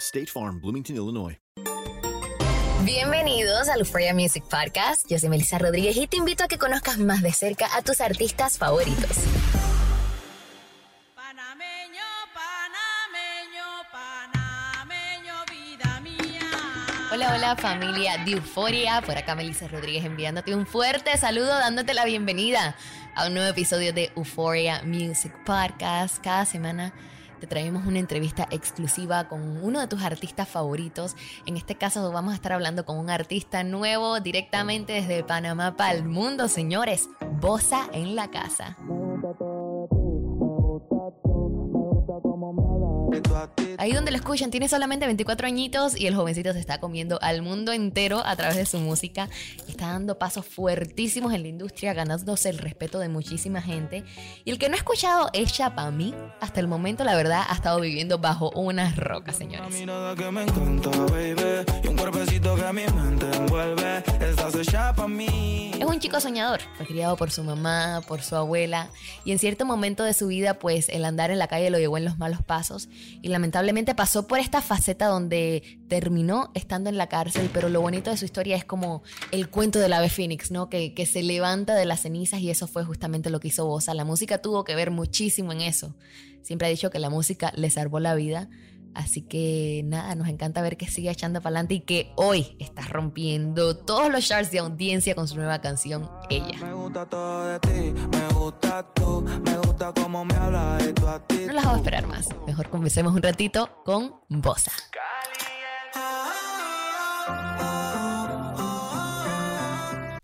State Farm, Bloomington, Illinois. Bienvenidos al Euphoria Music Podcast. Yo soy Melissa Rodríguez y te invito a que conozcas más de cerca a tus artistas favoritos. Panameño, panameño, panameño, vida mía. Hola, hola familia de Euforia. Por acá Melissa Rodríguez enviándote un fuerte saludo, dándote la bienvenida a un nuevo episodio de Euphoria Music Podcast. Cada semana te traemos una entrevista exclusiva con uno de tus artistas favoritos. En este caso vamos a estar hablando con un artista nuevo directamente desde Panamá para el mundo, señores. Bosa en la casa. Ahí donde lo escuchan, tiene solamente 24 añitos y el jovencito se está comiendo al mundo entero a través de su música. Está dando pasos fuertísimos en la industria, ganándose el respeto de muchísima gente. Y el que no ha escuchado es Chapamí, hasta el momento, la verdad, ha estado viviendo bajo unas rocas, señores. que me encanta, baby. Y un cuerpecito que mi mente envuelve. Es un chico soñador, fue criado por su mamá, por su abuela, y en cierto momento de su vida, pues el andar en la calle lo llevó en los malos pasos, y lamentablemente pasó por esta faceta donde terminó estando en la cárcel, pero lo bonito de su historia es como el cuento del ave fénix, ¿no? Que, que se levanta de las cenizas y eso fue justamente lo que hizo Bosa. La música tuvo que ver muchísimo en eso. Siempre ha dicho que la música le salvó la vida. Así que nada, nos encanta ver que sigue echando para adelante y que hoy está rompiendo todos los charts de audiencia con su nueva canción, Ella. Me gusta todo de ti, me gusta tú, me gusta cómo me hablas y tú a ti. No las hago esperar más. Mejor comencemos un ratito con Bosa.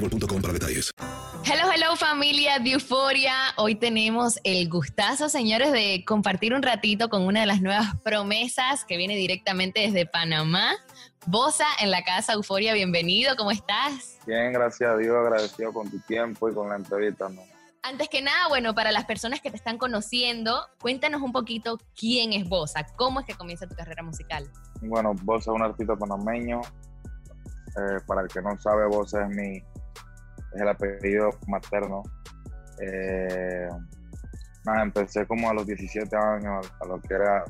boostmobile.com para detalles. Hello, hello familia de Euforia. Hoy tenemos el gustazo, señores, de compartir un ratito con una de las nuevas promesas que viene directamente desde Panamá. Bosa en la casa Euforia, bienvenido, ¿cómo estás? Bien, gracias a Dios, agradecido con tu tiempo y con la entrevista. ¿no? Antes que nada, bueno, para las personas que te están conociendo, cuéntanos un poquito quién es Bosa, cómo es que comienza tu carrera musical. Bueno, Bosa es un artista panameño. Eh, para el que no sabe, Bosa es mi el apellido materno. Eh, empecé como a los 17 años a, lo que era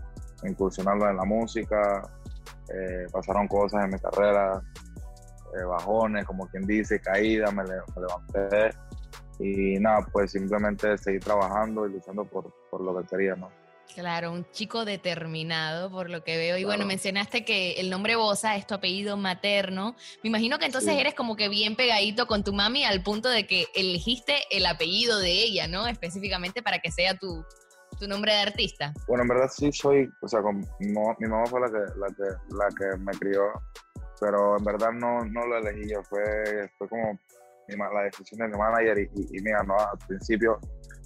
incursionarlo en la música. Eh, pasaron cosas en mi carrera, eh, bajones, como quien dice, caídas, me, levanté y nada, pues simplemente seguir trabajando y luchando por, por lo que quería, ¿no? Claro, un chico determinado por lo que veo. Y bueno, mencionaste que el nombre Bosa es tu apellido materno. Me imagino que entonces Sí. eres como que bien pegadito con tu mami al punto de que elegiste el apellido de ella, ¿no? Específicamente para que sea tu, tu nombre de artista. Bueno, en verdad sí soy, o sea, con, mi, mamá, mi mamá fue la que, la, que, la que me crió, pero en verdad no, no lo elegí yo, fue, fue como mi la decisión de mi manager y, y, y mira, no, al principio,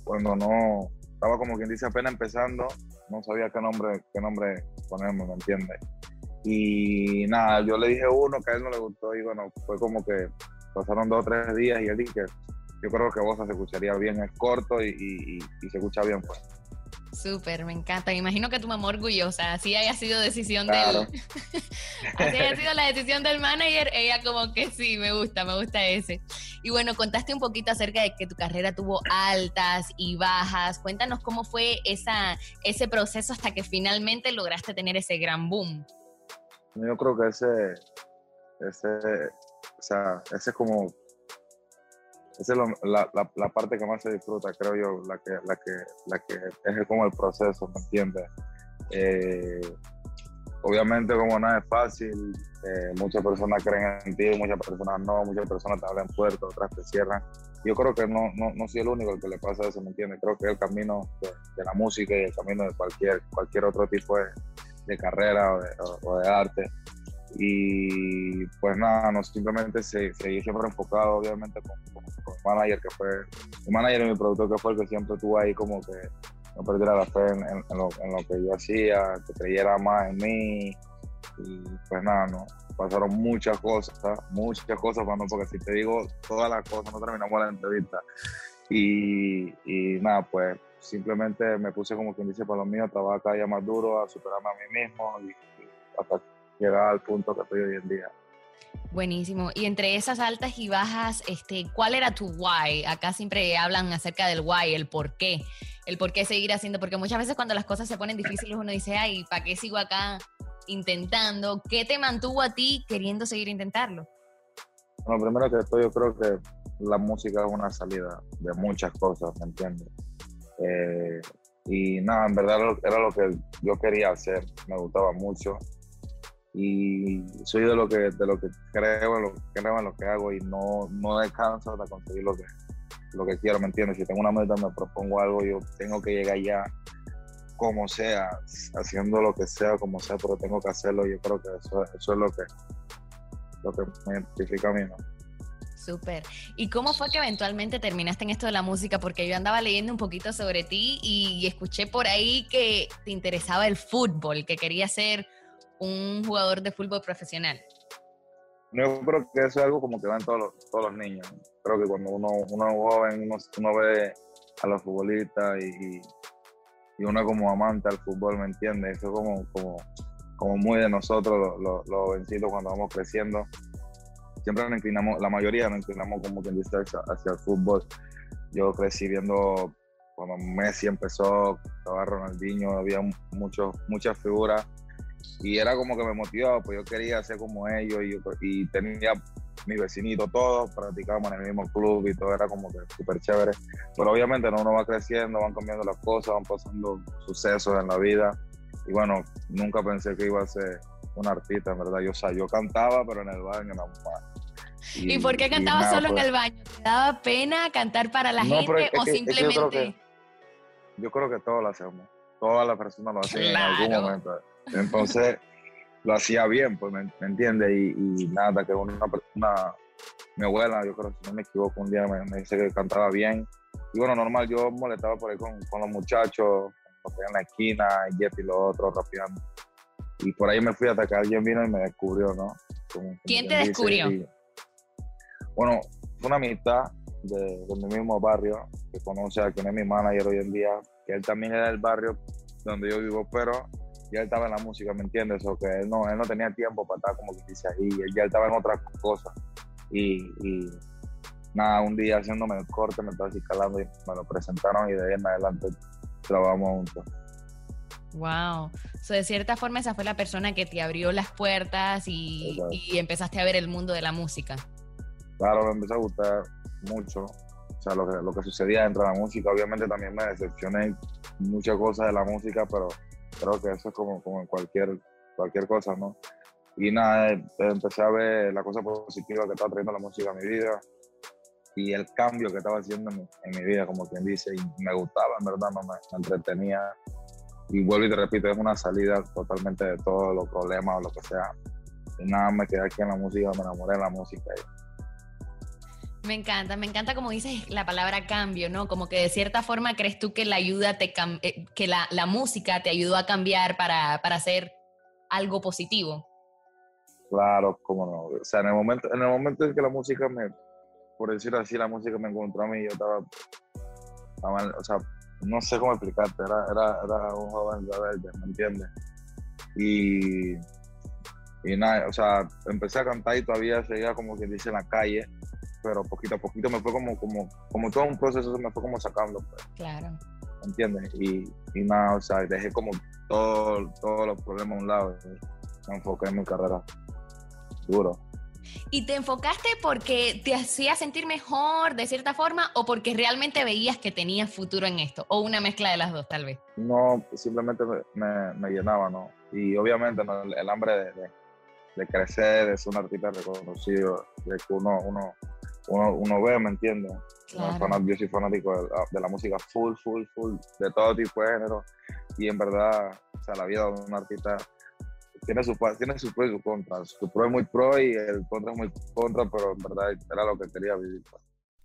cuando no, estaba como quien dice apenas empezando, no sabía qué nombre, qué nombre ponerme, ¿me entiendes? Y nada, yo le dije uno que a él no le gustó y bueno, fue como que pasaron dos o tres días y él dije, yo creo que vos se escucharía bien, es corto y, y, y- y se escucha bien, pues. Súper, me encanta. Me imagino que tu mamá orgullosa, así haya sido decisión Claro. del... así haya sido la decisión del manager, ella como que sí, me gusta, me gusta ese. Y bueno, contaste un poquito acerca de que tu carrera tuvo altas y bajas. Cuéntanos cómo fue esa, ese proceso hasta que finalmente lograste tener ese gran boom. Yo creo que ese, ese, o sea, ese es como, esa es la, parte que más se disfruta, creo yo, la que, la que, la que es como el proceso, ¿me entiendes? Eh, obviamente como nada es fácil, eh, muchas personas creen en ti, muchas personas no, muchas personas te abren puertas, otras te cierran. Yo creo que no, no, no soy el único al que le pasa eso, ¿me entiendes? Creo que es el camino de, la música y el camino de cualquier, cualquier otro tipo de, carrera o de arte. Y pues nada, no simplemente se- seguí siempre enfocado, obviamente, con, con, mi manager, que fue mi manager y mi productor, que fue el que siempre estuvo ahí como que no perdiera la fe en, lo, en lo que yo hacía, que creyera más en mí. Y pues nada, no. Pasaron muchas cosas, muchas cosas, bueno, porque si te digo todas las cosas, no terminamos la entrevista. Y, y nada, pues simplemente me puse como quien dice para lo mío, trabajar cada día más duro, a superarme a mí mismo y, y hasta llegar al punto que estoy hoy en día. Buenísimo. Y entre esas altas y bajas, este, ¿cuál era tu why? Acá siempre hablan acerca del why, el por qué. El por qué seguir haciendo, porque muchas veces cuando las cosas se ponen difíciles uno dice, ay, ¿para qué sigo acá intentando? ¿Qué te mantuvo a ti queriendo seguir intentarlo? Bueno, primero que todo, yo creo que la música es una salida de muchas cosas, ¿me entiendes? Eh, y nada, en verdad era lo que yo quería hacer, me gustaba mucho. Y soy de lo que, de lo que creo, en lo, creo en lo que hago y no, no descanso hasta conseguir lo que, lo que quiero, ¿me entiendes? Si tengo una meta, me propongo algo, yo tengo que llegar ya como sea, haciendo lo que sea, como sea, pero tengo que hacerlo. Yo creo que eso, es lo que, lo que me identifica a mí. Súper. ¿Y cómo fue que eventualmente terminaste en esto de la música? Porque yo andaba leyendo un poquito sobre ti y escuché por ahí que te interesaba el fútbol, que querías ser un jugador de fútbol profesional. Yo creo que eso es algo como que ven todos los, todos los niños. Creo que cuando uno, uno es joven, uno, ve a los futbolistas y, y- uno como amante al fútbol, ¿me entiendes? Eso es como, como, como muy de nosotros, los, los, los jovencitos, cuando vamos creciendo. Siempre nos inclinamos, la mayoría nos inclinamos como quien dice hacia, hacia el fútbol. Yo crecí viendo cuando Messi empezó, estaba Ronaldinho, había muchos, muchas figuras y era como que me motivaba, pues yo quería ser como ellos y, yo- y tenía mis vecinitos todos, practicábamos en el mismo club y todo era como que súper chévere. Pero obviamente no, uno va creciendo, van cambiando las cosas, van pasando sucesos en la vida y bueno, nunca pensé que iba a ser un artista, en verdad. Yo, o sea, yo cantaba, pero en el baño nada más. ¿Y, por qué cantabas solo en pues, el baño? ¿Te daba pena cantar para la No, gente o que- es que yo creo simplemente... que- Yo creo que todos lo hacemos. Todas las personas lo hacen en algún momento. Entonces, lo hacía bien, pues, ¿me, me entiendes? Y, y nada, que una, una, mi abuela, yo creo, si no me equivoco, un día me, me dice que cantaba bien. Y bueno, normal, yo molestaba por ahí con, con los muchachos, en la esquina, y Jeff y los otros rapeando. Y por ahí me fui hasta que alguien vino y me descubrió, ¿no? Como- ¿Quién te descubrió? y- bueno, fue una amistad de, de mi mismo barrio, que conoce a quien es mi manager hoy en día, que él también era del barrio donde yo vivo, pero ya él estaba en la música, ¿me entiendes? O que él no, él no tenía tiempo para estar como que dice ahí, él ya estaba en otras cosas. Y, y nada, un día haciéndome el corte, me estaba así calando y me lo presentaron y de ahí en adelante trabajamos juntos. Wow. So, de cierta forma, esa fue la persona que te abrió las puertas y, y empezaste a ver el mundo de la música. Claro, me empezó a gustar mucho. O sea, lo que, lo que sucedía dentro de la música. Obviamente también me decepcioné muchas cosas de la música, pero creo que eso es como, como en cualquier, cualquier cosa, ¿no? Y nada, eh, empecé a ver la cosa positiva que estaba trayendo la música a mi vida y el cambio que estaba haciendo en mi, vida, como quien dice, y me gustaba, en verdad, me, me entretenía. Y vuelvo y te repito, es una salida totalmente de todos los problemas o lo que sea. Y nada, me quedé aquí en la música, me enamoré de la música. Me encanta, me encanta como dices la palabra cambio, ¿no? Como que de cierta forma crees tú que la ayuda te eh, que la, la música te ayudó a cambiar para, para hacer algo positivo. Claro, cómo no. O sea, en el momento, en el momento en que la música me, por decirlo así, la música me encontró a mí, yo estaba, estaba- o sea, no sé cómo explicarte, era, era, era un joven rebelde, ¿me entiendes? Y, y nada, o sea, empecé a cantar y todavía seguía como quien dice en la calle, pero poquito a poquito me fue como, como, como todo un proceso, me fue como sacando, pues, Claro. ¿me entiendes? Y, y nada, o sea, dejé como todo, todos los problemas a un lado y me enfoqué en mi carrera duro. ¿Y te enfocaste porque te hacía sentir mejor de cierta forma o porque realmente veías que tenías futuro en esto? O una mezcla de las dos, tal vez. no, simplemente me, me- me llenaba, ¿no? Y obviamente ¿no? el, el hambre de, de- de crecer, de ser un artista reconocido, de que uno, uno, uno, uno ve, ¿me entiendes? Claro. fanat- Yo soy fanático de la, de la música full, full, full, de todo tipo de género. Y en verdad, o sea, la vida de un artista tiene su, tiene su pro y su contra. Su pro es muy pro y el contra es muy contra, pero en verdad era lo que quería vivir. pues.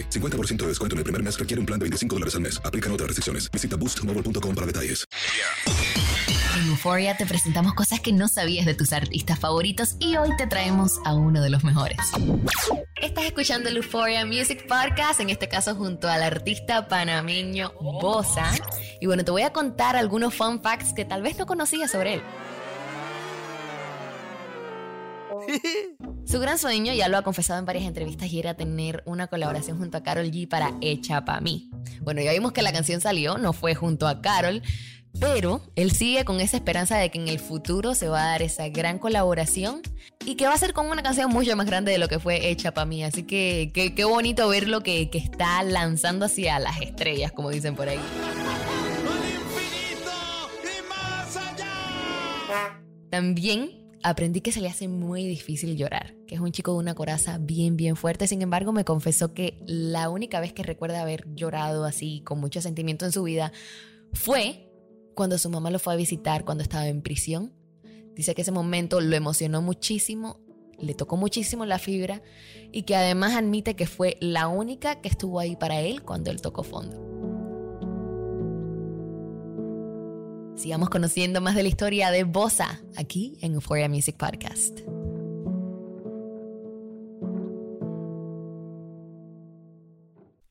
50% de descuento en el primer mes requiere un plan de 25 dólares al mes. Aplican otras restricciones. Visita boostmobile.com para detalles. En Euphoria te presentamos cosas que no sabías de tus artistas favoritos y hoy te traemos a uno de los mejores. Estás escuchando el Euphoria Music Podcast, en este caso junto al artista panameño Bosa. Y bueno, te voy a contar algunos fun facts que tal vez no conocías sobre él. Su gran sueño, ya lo ha confesado en varias entrevistas, y era tener una colaboración junto a Carol G para Echa Pa' mí. Bueno, ya vimos que la canción salió, no fue junto a Carol, pero él sigue con esa esperanza de que en el futuro se va a dar esa gran colaboración y que va a ser con una canción mucho más grande de lo que fue hecha para mí. Así que qué bonito verlo que, que está lanzando hacia las estrellas, como dicen por ahí. También aprendí que se le hace muy difícil llorar, que es un chico de una coraza bien, bien fuerte. Sin embargo, me confesó que la única vez que recuerda haber llorado así, con mucho sentimiento en su vida, fue cuando su mamá lo fue a visitar cuando estaba en prisión. Dice que ese momento lo emocionó muchísimo, le tocó muchísimo la fibra y que además admite que fue la única que estuvo ahí para él cuando él tocó fondo. Sigamos conociendo más de la historia de Bosa aquí en Euphoria Music Podcast.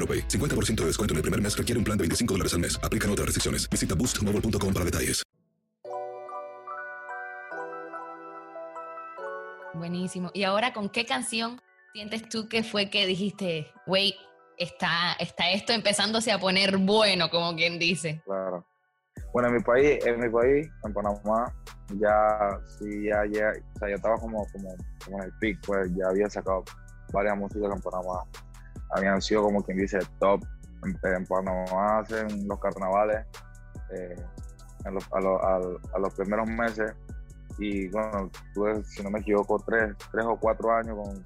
AroPay. 50% de descuento en el primer mes requiere un plan de 25 dólares al mes. Aplican otras restricciones. Visita boostmobile.com para detalles. Buenísimo. ¿Y ahora con qué canción sientes tú que fue que dijiste, wait, está, está esto empezándose a poner bueno, como quien dice? Claro. Bueno, en mi país, en mi país, en Panamá, ya, sí, ya, ya, o sea, ya estaba como, como, como en el pic, pues ya había sacado varias músicas en Panamá. Habían sido como quien dice top en, en Panamá en los carnavales, eh, los, a, los, primeros meses y bueno, tuve, si no me equivoco, tres, tres o cuatro años con,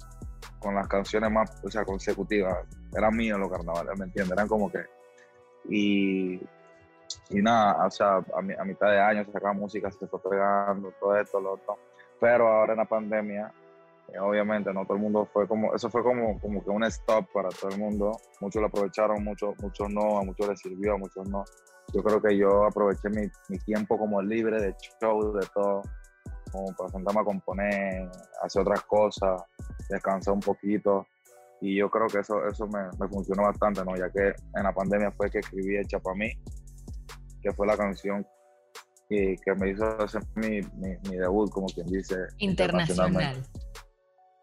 con las canciones más o sea, consecutivas. Eran míos los carnavales, ¿me entiendes? Eran como que... Y, y nada, o sea, a, mi, a mitad de año sacaba música, se fue pegando, todo esto, lo otro. Pero ahora en la pandemia, obviamente, no todo el mundo fue como, eso fue como, como que un stop para todo el mundo. Muchos lo aprovecharon, muchos, muchos no, a muchos les sirvió, a muchos no. Yo creo que yo aproveché mi, mi tiempo como libre de show, de todo como para sentarme a componer, hacer otras cosas, descansar un poquito. Y yo creo que eso, eso me, me funcionó bastante, ¿no? Ya que en la pandemia fue que escribí Hecha para mí, que fue la canción que, que me hizo hacer mi, mi, mi, debut, como quien dice. Internacional.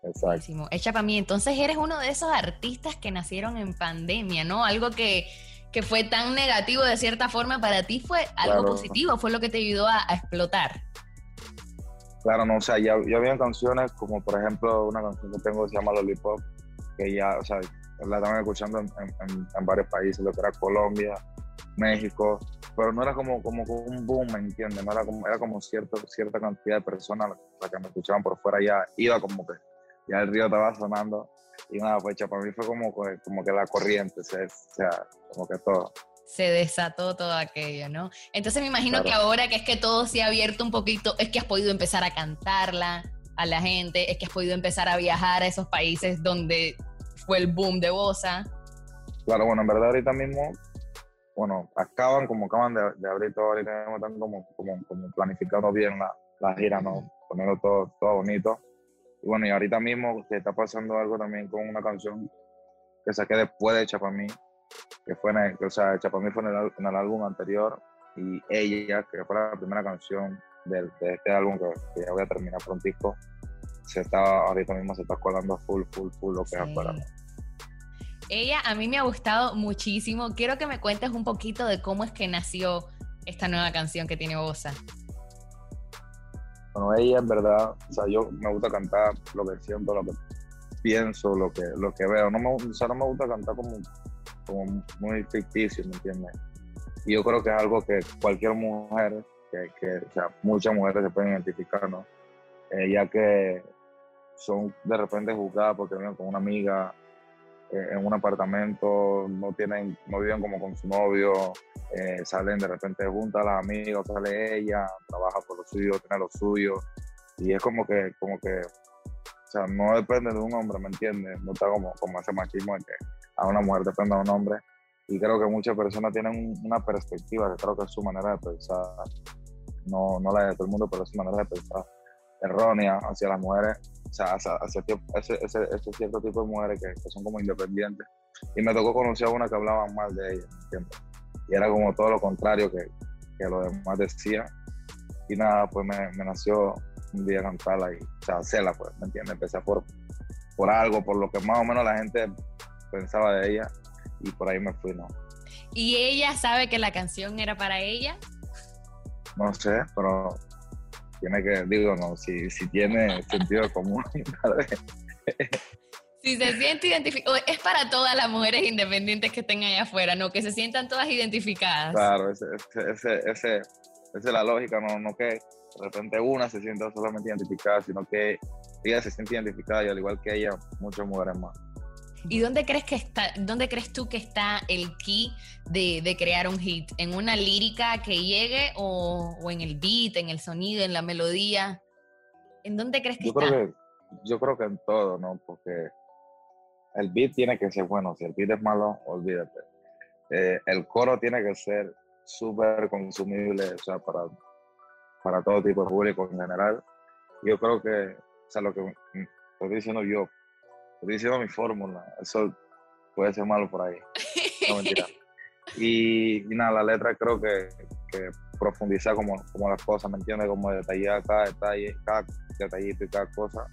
Exacto. Hecha para mí. Entonces eres uno de esos artistas que nacieron en pandemia, ¿no? Algo que, que fue tan negativo de cierta forma para ti fue algo Claro. positivo, fue lo que te ayudó a, a explotar. Claro, no, o sea, ya, habían canciones como por ejemplo una canción que tengo que se llama Lollipop, que ya, o sea, la estaban escuchando en, en- en varios países, lo que era Colombia, México, pero no era como, como un boom, ¿me entiendes? No era como, era como cierto, cierta cantidad de personas las que me escuchaban por fuera, ya iba como que, ya el río estaba sonando, y nada, pues para mí fue como, como que la corriente, o sea, o sea, como que todo. Se desató todo aquello, ¿no? Entonces me imagino Claro. que ahora que es que todo se ha abierto un poquito, es que has podido empezar a cantarla a la gente, es que has podido empezar a viajar a esos países donde fue el boom de Bosa. Claro, bueno, en verdad ahorita mismo, bueno, acaban como acaban de, de abrir todo, ahorita mismo están como, como, como planificando bien la, la gira, ¿no? Poniendo todo, todo bonito. Y bueno, y ahorita mismo que está pasando algo también con una canción que saqué después de Chapamí, que fue en el, o sea, Chapamí fue en el, en el álbum anterior, y ella, que fue la primera canción del- de, este álbum que, que ya voy a terminar prontico, se está, ahorita mismo se está colando full, full, full lo que es afuera. ¿no? Ella a mí me ha gustado muchísimo. Quiero que me cuentes un poquito de cómo es que nació esta nueva canción que tiene Bosa. Bueno, ella en verdad, o sea, yo me gusta cantar lo que siento, lo que pienso, lo que, lo que veo. No me, o sea, no me gusta cantar como, como muy ficticio, ¿me entiendes? Y yo creo que es algo que cualquier mujer, que, que, o sea, muchas mujeres se pueden identificar, ¿no? Eh, ya que son de repente juzgadas porque viven con una amiga en un apartamento, no tienen, no viven como con su novio, eh, salen de repente juntas las amigas, sale ella, trabaja por lo suyo, tiene lo suyo, y es como que, como que, o sea, no depende de un hombre, ¿me entiendes? No está como, como ese machismo de que a una mujer depende de un hombre, y creo que muchas personas tienen un- una perspectiva, que creo que es su manera de pensar, no, no la de todo el mundo, pero es su manera de pensar errónea hacia las mujeres, o sea, hacia, ese, ese, ese cierto tipo de mujeres que, que son como independientes. Y me tocó conocer a una que hablaba mal de ella, ¿me entiendes? Y era como todo lo contrario que, que lo demás decía. Y nada, pues me, me nació un día cantarla y, o sea, hacerla, pues, ¿me entiendes? Empecé por, por algo, por lo que más o menos la gente pensaba de ella y por ahí me fui, ¿no? ¿Y ella sabe que la canción era para ella? No sé, pero tiene que, digo, no, si, si tiene sentido común, tal vez. Si se siente identificada, es para todas las mujeres independientes que estén allá afuera, ¿no? Que se sientan todas identificadas. Claro, ese, ese, ese, ese- esa es la lógica, no, no que de repente una se sienta solamente identificada, sino que ella se siente identificada y al igual que ella, muchas mujeres más. ¿Y dónde crees que está, dónde crees tú que está el key de, de crear un hit? ¿En una lírica que llegue o, o en el beat, en el sonido, en la melodía? ¿En dónde crees que Yo está? creo que, yo creo que en todo, ¿no? Porque el beat tiene que ser bueno, si el beat es malo, olvídate. Eh, el coro tiene que ser súper consumible, o sea, para, para todo tipo de público en general. Yo creo que, o sea, lo que mm, estoy diciendo yo, estoy diciendo mi fórmula, eso puede ser malo por ahí. No, mentira. Y, y nada, la letra creo que, que profundiza como, como las cosas, ¿me entiendes? Como detallar cada detalle, cada detallito y cada cosa.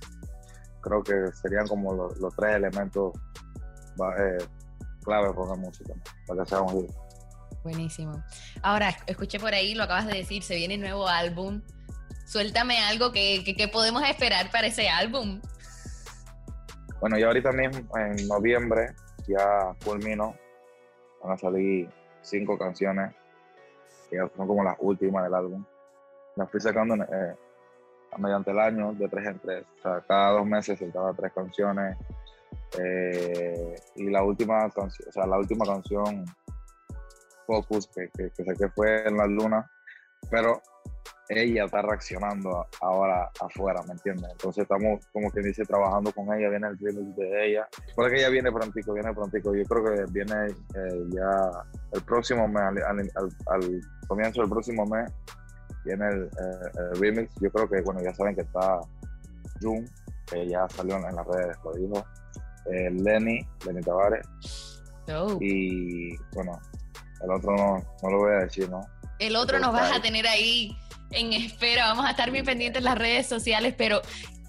Creo que serían como los, los tres elementos eh, clave para la música, ¿no? para que sea un hit. Buenísimo. Ahora, escuché por ahí, lo acabas de decir, se viene nuevo álbum. Suéltame algo que, que- que podemos esperar para ese álbum. Bueno, y ahorita mismo, en noviembre, ya culmino. Van a salir cinco canciones, que son como las últimas del álbum. Las fui sacando eh, mediante el año, de tres en tres. O sea, cada dos meses soltaba tres canciones. Eh, y la última canción, o sea, la última canción, Focus, que, que, que saqué fue en la luna, pero ella está reaccionando ahora afuera, ¿me entiendes? Entonces estamos, como que dice, trabajando con ella, viene el remix de ella. Porque ella viene prontico, viene prontico. Yo creo que viene eh, ya el próximo mes, al, al- al- al comienzo del próximo mes, viene el, eh, el remix. Yo creo que, bueno, ya saben que está Jun, que ya salió en, en las redes, lo dijo. Eh, Lenny, Lenny Tavares. Y, bueno, el otro no, no lo voy a decir, ¿no? El otro nos vas a tener ahí en espera. Vamos a estar muy pendientes en las redes sociales, pero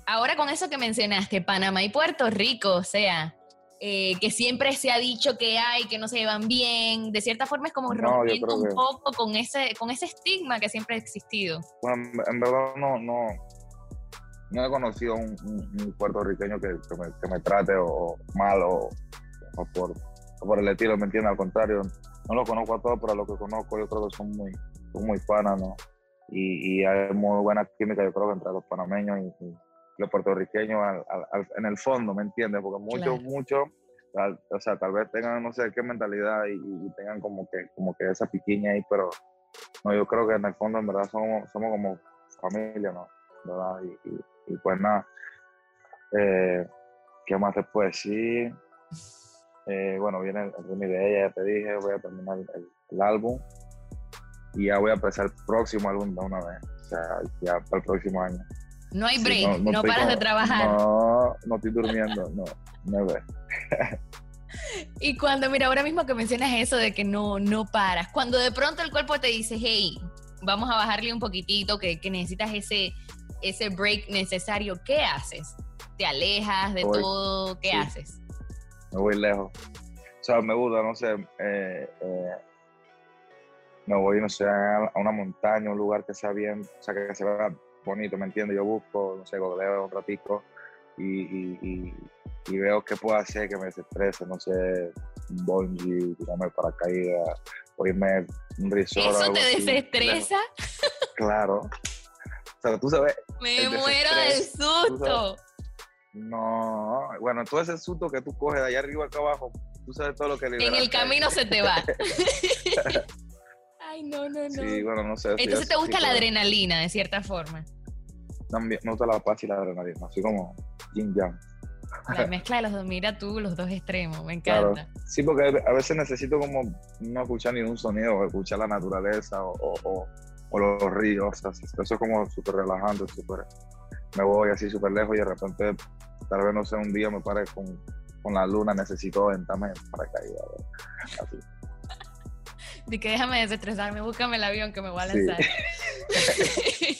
ahora con eso que mencionaste, Panamá y Puerto Rico, o sea, eh, que siempre se ha dicho que hay, que no se llevan bien, de cierta forma es como No, rompiendo un que- poco con ese, con ese estigma que siempre ha existido. Bueno, en, verdad no, no, no he conocido un, un- un puertorriqueño que, que me, que me trate o, mal o, o por, o por el estilo, ¿me entiendes? Al contrario, no los conozco a todos, pero a los que conozco yo creo que son muy, son muy panas, ¿no? Y, y hay muy buena química, yo creo que entre los panameños y, y los puertorriqueños al- al- al- en el fondo, ¿me entiendes? Porque muchos, Claro. muchos, o sea, tal vez tengan no sé qué mentalidad y, tengan como que, como que esa piquiña ahí, pero no, yo creo que en el fondo en verdad somos, somos como familia, ¿no? ¿Verdad? Y, pues nada, eh, ¿qué más te puedo decir? Eh, bueno, viene el remix de ella, ya te dije, voy a terminar el, el álbum y ya voy a empezar el próximo álbum de una vez, o sea, ya para el próximo año. No hay Sí, break, no, paras de trabajar. No, no estoy durmiendo, no, no ve. Y cuando, mira, ahora mismo que mencionas eso de que no, no paras, cuando de pronto el cuerpo te dice, hey, vamos a bajarle un poquitito, que, que necesitas ese, ese break necesario, ¿qué haces? ¿Te alejas de Voy. todo? ¿Qué Sí. haces? me voy lejos. O sea, me gusta, no sé, eh, eh, me voy, no sé, a a una montaña, un lugar que sea bien, o sea, que se vea bonito, ¿me entiendes? Yo busco, no sé, googleo un ratico y, y, y, y veo qué puedo hacer que me desestrese, no sé, un bungee, tirarme paracaídas, o irme a un resort. ¿Eso te así, desestresa? Claro. O sea, tú sabes. Me muero del susto. No, bueno, todo ese susto que tú coges de allá arriba acá abajo, tú sabes todo lo que En liberaste el camino se te va. Ay, no, no, no. Sí, bueno, no sé. sí, Entonces te gusta la pero adrenalina, de cierta forma. También me gusta la paz y la adrenalina, así como yin yang. La mezcla de los dos, mira tú, los dos extremos, me Claro. encanta. Sí, porque a veces necesito como no escuchar ningún sonido, o escuchar la naturaleza o, o, o- o los ríos. o sea, eso es como súper relajante, súper... Me voy así súper lejos y de repente, tal vez, no sé, un día me pare con, con la luna, necesito aventarme para caer. Así. De que déjame desestresarme, búscame el avión que me voy a Sí. lanzar.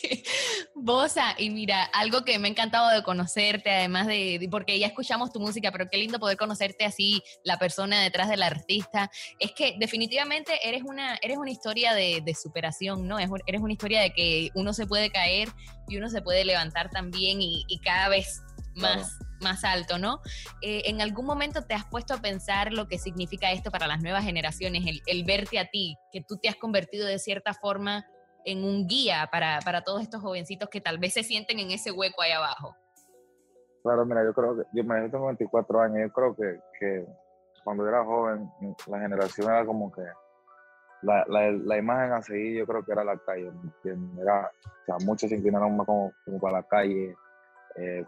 Bosa, y mira, algo que me ha encantado de conocerte, además de, de- porque ya escuchamos tu música, pero qué lindo poder conocerte así, la persona detrás del artista, es que definitivamente eres una, eres una historia de, de superación, ¿no? Es eres una historia de que uno se puede caer y uno se puede levantar también y, y cada vez más, más alto, ¿no? Eh, ¿En algún momento te has puesto a pensar lo que significa esto para las nuevas generaciones, el, verte a ti, que tú te has convertido de cierta forma en un guía para, para todos estos jovencitos que tal vez se sienten en ese hueco ahí abajo? Claro, mira, yo creo que, yo, mira, yo tengo 24 años, yo creo que, que cuando era joven, la generación era como que la, la, imagen a seguir, yo creo que era la calle. Era, o sea, muchos se inclinaron más como, como para la calle, eh,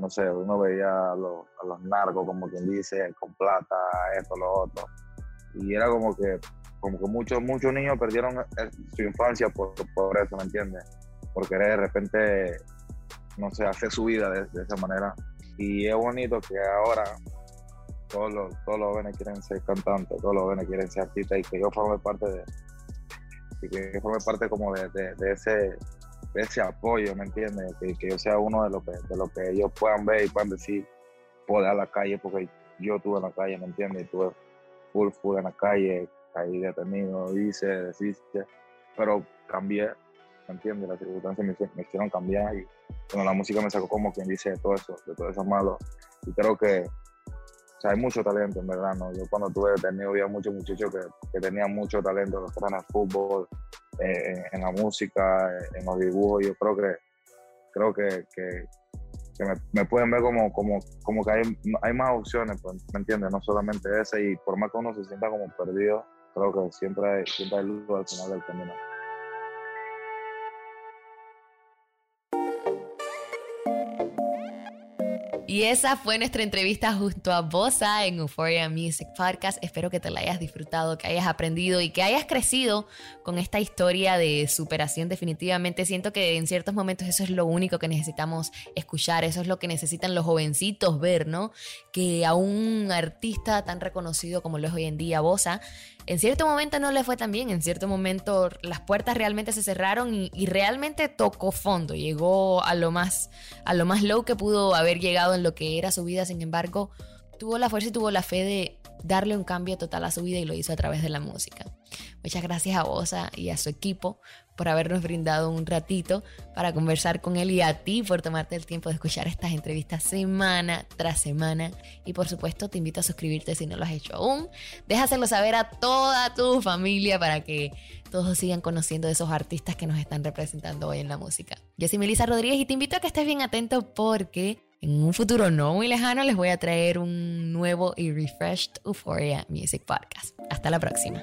no sé, uno veía a los, a los narcos, como quien dice, con plata, esto, lo otro, y era como que, como que muchos, muchos niños perdieron eh, su infancia por, por eso, ¿me entiendes? Por querer de repente no sé, hacer su vida de, esa manera. Y es bonito que ahora todos los, todos los jóvenes quieren ser cantantes, todos los jóvenes quieren ser artistas y que yo forme parte de, y que yo forme parte como de, de- ese, ese apoyo, ¿me entiendes? Que, que yo sea uno de lo que, de lo que ellos puedan ver y puedan decir, poder a la calle, porque yo estuve en la calle, ¿me entiendes? Estuve full, full en la calle, caí detenido, hice, deshice, pero cambié, ¿me entiendes? Las circunstancias me, me hicieron cambiar y bueno, la música me sacó como quien dice de todo eso, de todo eso malo. Y creo que, hay mucho talento, en verdad, ¿no? Yo cuando tuve detenido había muchos muchachos que, que tenían mucho talento, los que eran el fútbol, en, la música, en los dibujos. Yo creo que, creo que, que, me, pueden ver como, como, como que hay, hay más opciones, pues, ¿me entiendes? No solamente ese, y por más que uno se sienta como perdido, creo que siempre hay, siempre hay luz al final del camino. Y esa fue nuestra entrevista junto a Bosa en Euphoria Music Podcast. Espero que te la hayas disfrutado, que hayas aprendido y que hayas crecido con esta historia de superación. Definitivamente siento que en ciertos momentos eso es lo único que necesitamos escuchar, eso es lo que necesitan los jovencitos ver, ¿no? Que a un artista tan reconocido como lo es hoy en día Bosa, en cierto momento no le fue tan bien, en cierto momento las puertas realmente se cerraron y, realmente tocó fondo, llegó a lo más a lo más low que pudo haber llegado en lo que era su vida, sin embargo, tuvo la fuerza y tuvo la fe de darle un cambio total a su vida y lo hizo a través de la música. Muchas gracias a Bosa y a su equipo por habernos brindado un ratito para conversar con él y a ti por tomarte el tiempo de escuchar estas entrevistas semana tras semana. Y por supuesto te invito a suscribirte si no lo has hecho aún. Déjaselo saber a toda tu familia para que todos sigan conociendo de esos artistas que nos están representando hoy en la música. Yo soy Melissa Rodríguez y te invito a que estés bien atento porque en un futuro no muy lejano les voy a traer un nuevo y refreshed Euphoria Music Podcast. Hasta la próxima.